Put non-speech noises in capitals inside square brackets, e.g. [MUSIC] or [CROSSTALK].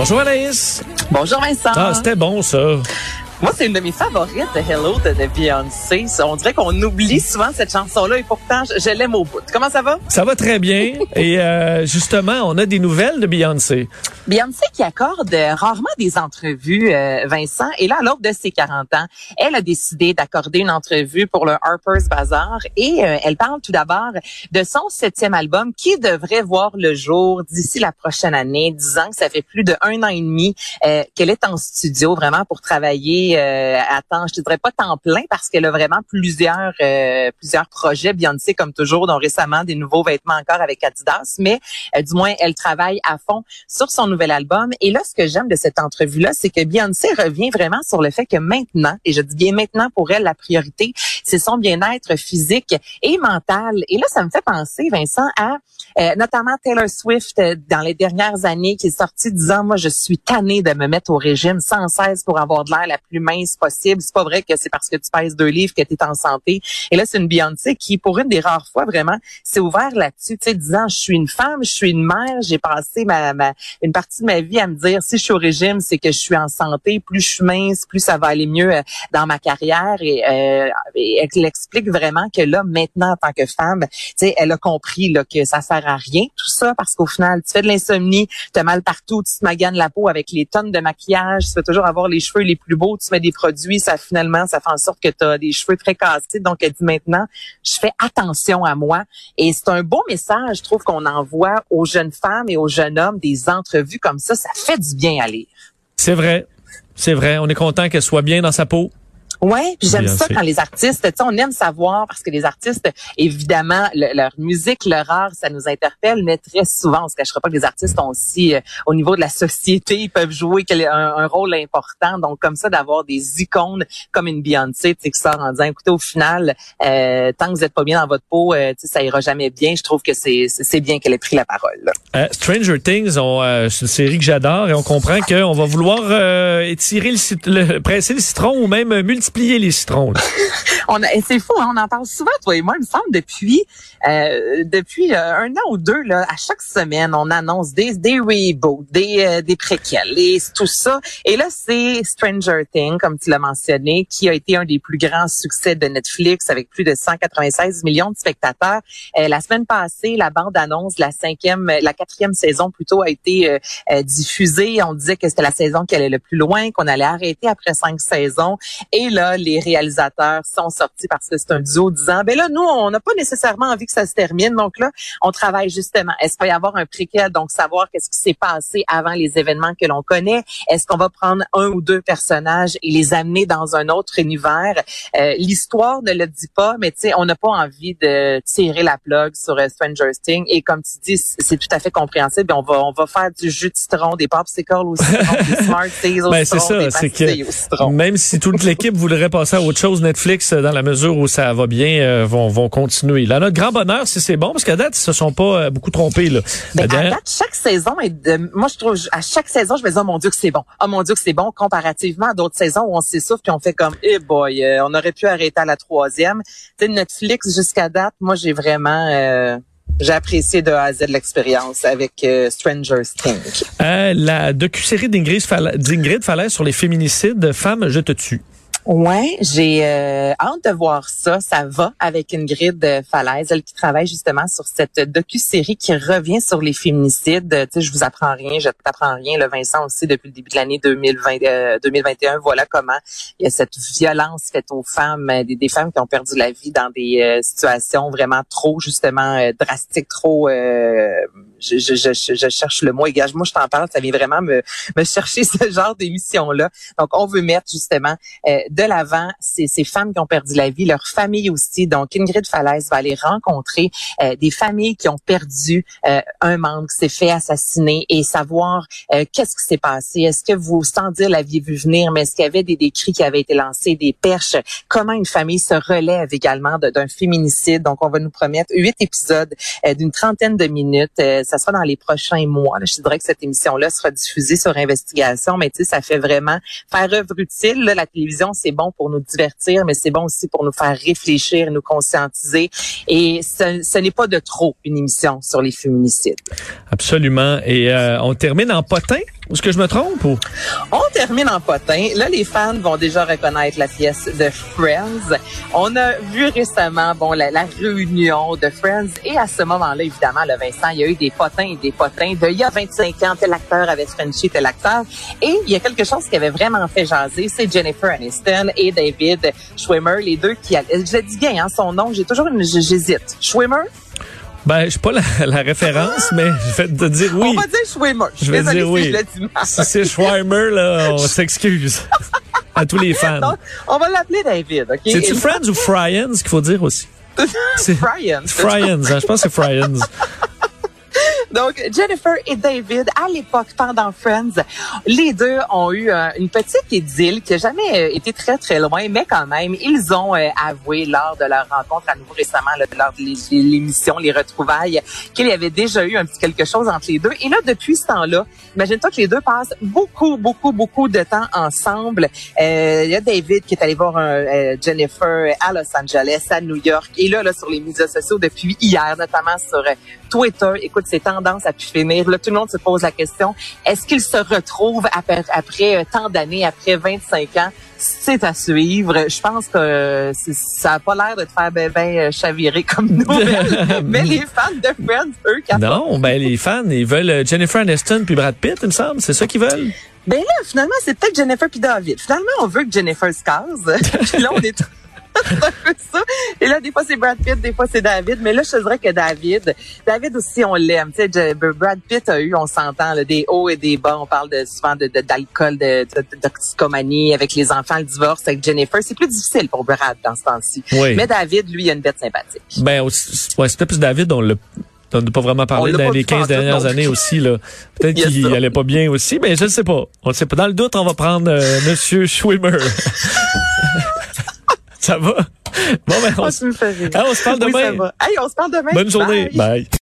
Bonjour Anaïs. Bonjour Vincent. Ah, c'était bon ça. Moi, c'est une de mes favorites de Hello de, de Beyoncé. On dirait qu'on oublie souvent cette chanson-là et pourtant, je, je l'aime au bout. Comment ça va? Ça va très bien. [LAUGHS] et euh, justement, on a des nouvelles de Beyoncé. Beyoncé qui accorde euh, rarement des entrevues, euh, Vincent. Et là, à l'aube de ses 40 ans, elle a décidé d'accorder une entrevue pour le Harper's Bazaar. Et euh, elle parle tout d'abord de son septième album qui devrait voir le jour d'ici la prochaine année, disant que ça fait plus de un an et demi qu'elle est en studio vraiment pour travailler euh, à temps, je te dirais pas temps plein parce qu'elle a vraiment plusieurs euh, plusieurs projets Beyoncé comme toujours, dont récemment des nouveaux vêtements encore avec Adidas, mais euh, du moins elle travaille à fond sur son nouvel album. Et là, ce que j'aime de cette entrevue là, c'est que Beyoncé revient vraiment sur le fait que maintenant, et je dis bien maintenant pour elle, la priorité, c'est son bien-être physique et mental. Et là, ça me fait penser, Vincent, à notamment Taylor Swift dans les dernières années qui est sortie disant moi je suis tannée de me mettre au régime sans cesse pour avoir de l'air la plus mince possible. C'est pas vrai que c'est parce que tu pèses deux livres que tu es en santé. Et là, c'est une Beyoncé qui, pour une des rares fois, vraiment, s'est ouvert là-dessus, tu sais, disant, je suis une femme, je suis une mère, j'ai passé ma, ma, une partie de ma vie à me dire, si je suis au régime, c'est que je suis en santé, plus je suis mince, plus ça va aller mieux euh, dans ma carrière. Et, euh, elle explique vraiment que là, maintenant, en tant que femme, tu sais, elle a compris là, que ça sert à rien, tout ça, parce qu'au final, tu fais de l'insomnie, tu as mal partout, tu te maganes la peau avec les tonnes de maquillage, tu veux toujours avoir les cheveux les plus beaux, tu mets des produits, ça finalement, ça fait en sorte que tu as des cheveux très cassés. Donc, elle dit maintenant, je fais attention à moi. Et c'est un beau message, je trouve, qu'on envoie aux jeunes femmes et aux jeunes hommes des entrevues comme ça. Ça fait du bien à lire. C'est vrai. C'est vrai. On est content qu'elle soit bien dans sa peau. Ouais, j'aime ça quand les artistes, tu sais, on aime savoir parce que les artistes, évidemment, leur musique, leur art, ça nous interpelle, mais très souvent, on se cachera pas que les artistes ont aussi, euh, au niveau de la société, ils peuvent jouer un, un rôle important. Donc, comme ça, d'avoir des icônes comme une Beyoncé, tu sais, qui sort en disant, écoutez, au final, euh, tant que vous êtes pas bien dans votre peau, euh, tu sais, ça ira jamais bien. Je trouve que c'est c'est bien qu'elle ait pris la parole. Euh, Stranger Things, c'est une série que j'adore et on comprend qu'on va vouloir étirer le, le, presser le citron ou même multiplier plier les [LAUGHS] on c'est fou, hein, on en parle souvent, toi et moi, il me semble, depuis euh, depuis euh, un an ou deux, là, à chaque semaine, on annonce des, des reboots, des, euh, des préquels, et tout ça. Et là, c'est Stranger Things, comme tu l'as mentionné, qui a été un des plus grands succès de Netflix avec plus de 196 millions de spectateurs. la semaine passée, la bande-annonce la cinquième, la quatrième saison plutôt a été diffusée. On disait que c'était la saison qui allait le plus loin, qu'on allait arrêter après cinq saisons. Les réalisateurs sont sortis parce que c'est un duo disant, ben là, nous, on n'a pas nécessairement envie que ça se termine. Donc là, on travaille justement. Est-ce qu'il va y avoir un préquel, donc savoir qu'est-ce qui s'est passé avant les événements que l'on connaît? Est-ce qu'on va prendre un ou deux personnages et les amener dans un autre univers? Euh, L'histoire ne le dit pas, mais tu sais, on n'a pas envie de tirer la plug sur euh, Stranger Things. Et comme tu dis, c'est tout à fait compréhensible. On va, on va faire du jus de citron, des popsicles [LAUGHS] au citron, des Smarties au ben, c'est ça, c'est que même si toute l'équipe voudrait passer à autre chose, Netflix, dans la mesure où ça va bien, euh, vont, vont continuer. Là, notre grand bonheur si c'est bon, parce qu'à date, ils se sont pas euh, beaucoup trompés. Là. à date, chaque saison, est de, moi je trouve, à chaque saison, je me dis, oh mon Dieu que c'est bon. Oh mon Dieu que c'est bon, comparativement à d'autres saisons où on s'essouffle puis on fait comme, eh boy, euh, on aurait pu arrêter à la troisième. Tu Netflix, jusqu'à date, moi j'ai vraiment... Euh, j'ai apprécié de A à Z l'expérience avec Stranger Things. la docu-série d'Ingrid Falaise sur les féminicides, Femmes, je te tue. Ouais, j'ai euh, hâte de voir ça. Ça va avec grille Falaise, elle qui travaille justement sur cette docu-série qui revient sur les féminicides. Tu sais, je vous apprends rien, je t'apprends rien. Le Vincent aussi depuis le début de l'année 2020, 2021. Euh, voilà comment il y a cette violence faite aux femmes, euh, des, femmes qui ont perdu la vie dans des situations vraiment trop justement drastiques, trop. je, je, je, je, cherche le mot. Et moi je t'en parle, ça vient vraiment me, me chercher [LAUGHS] ce genre d'émission là. Donc on veut mettre justement de l'avant ces, ces femmes qui ont perdu la vie, leurs familles aussi. Donc, Ingrid Falaise va aller rencontrer euh, des familles qui ont perdu euh, un membre qui s'est fait assassiner et savoir euh, qu'est-ce qui s'est passé. Est-ce que vous, sans dire l'aviez-vu venir, mais est-ce qu'il y avait des, des cris qui avaient été lancés, des perches? Comment une famille se relève également d'un féminicide? Donc, on va nous promettre huit épisodes d'une trentaine de minutes. ça sera dans les prochains mois. Je dirais que cette émission-là sera diffusée sur Investigation, mais tu sais, ça fait vraiment faire œuvre utile. la télévision, c'est bon pour nous divertir, mais c'est bon aussi pour nous faire réfléchir, nous conscientiser. Et ce, n'est pas de trop une émission sur les féminicides. Absolument. Et euh, on termine en potin? Est-ce que je me trompe ou? On termine en potin. Là, les fans vont déjà reconnaître la pièce de Friends. On a vu récemment, bon, la, réunion de Friends. Et à ce moment-là, évidemment, le Vincent, il y a eu des potins et des potins de il y a 25 ans, tel acteur avait Frenchie, tel acteur. Et il y a quelque chose qui avait vraiment fait jaser, c'est Jennifer Aniston et David Schwimmer, les deux qui, je dis bien, hein, son nom, j'ai toujours une, j'hésite. Schwimmer? Ben, je sais pas la, référence, mais je vais te dire oui. On va dire Schwimmer. Je vais dire oui. Si, c'est Schwimmer, là, on s'excuse. à tous les fans. on va l'appeler David, OK? C'est-tu Friends ou Fryans qu'il faut dire aussi? [LAUGHS] Fryans. Fryans, hein, je pense que c'est Fryans. Donc, Jennifer et David, à l'époque, pendant Friends, les deux ont eu euh, une petite idylle qui n'a jamais euh, été très, très loin, mais quand même, ils ont euh, avoué lors de leur rencontre à nouveau récemment, lors de l'émission Les Retrouvailles, qu'il y avait déjà eu un petit quelque chose entre les deux. Et là, depuis ce temps-là, imagine-toi que les deux passent beaucoup, beaucoup, beaucoup de temps ensemble. Il y a David qui est allé voir Jennifer à Los Angeles, à New York, et là, là, sur les médias sociaux depuis hier, notamment sur Twitter. Écoute, c'est tendance à pu finir. Là, tout le monde se pose la question, est-ce qu'ils se retrouvent après, après euh, tant d'années, après 25 ans? C'est à suivre. Je pense que ça a pas l'air de te faire ben, ben euh, chavirer comme nous. [LAUGHS] mais les fans de Friends, eux, Non, ben les fans, ils veulent euh, Jennifer Aniston puis Brad Pitt, il me semble. C'est ça qu'ils veulent? Ben là, finalement, c'est peut-être Jennifer puis David. Finalement, on veut que Jennifer se case. [LAUGHS] puis là, on est [LAUGHS] ça. Et là, des fois, c'est Brad Pitt, des fois, c'est David. Mais là, je te dirais que David, David aussi, on l'aime. Tu sais, Brad Pitt a eu, on s'entend, des hauts et des bas. On parle de, souvent de, d'alcool, de, de, avec les enfants, le divorce avec Jennifer. C'est plus difficile pour Brad dans ce temps-ci. Mais David, lui, il a une bête sympathique. Ben, ouais, c'était plus David, on l'a on n'a pas vraiment parlé dans les 15 dernières années aussi. là. Peut-être qu'il allait pas bien aussi, mais je ne sais pas. On ne sait pas. Dans le doute, on va prendre euh, Monsieur Schwimmer. [LAUGHS] Ça va? Bon, ben, on, ah, on se parle demain. Hey, on se parle demain. Bonne journée. Bye.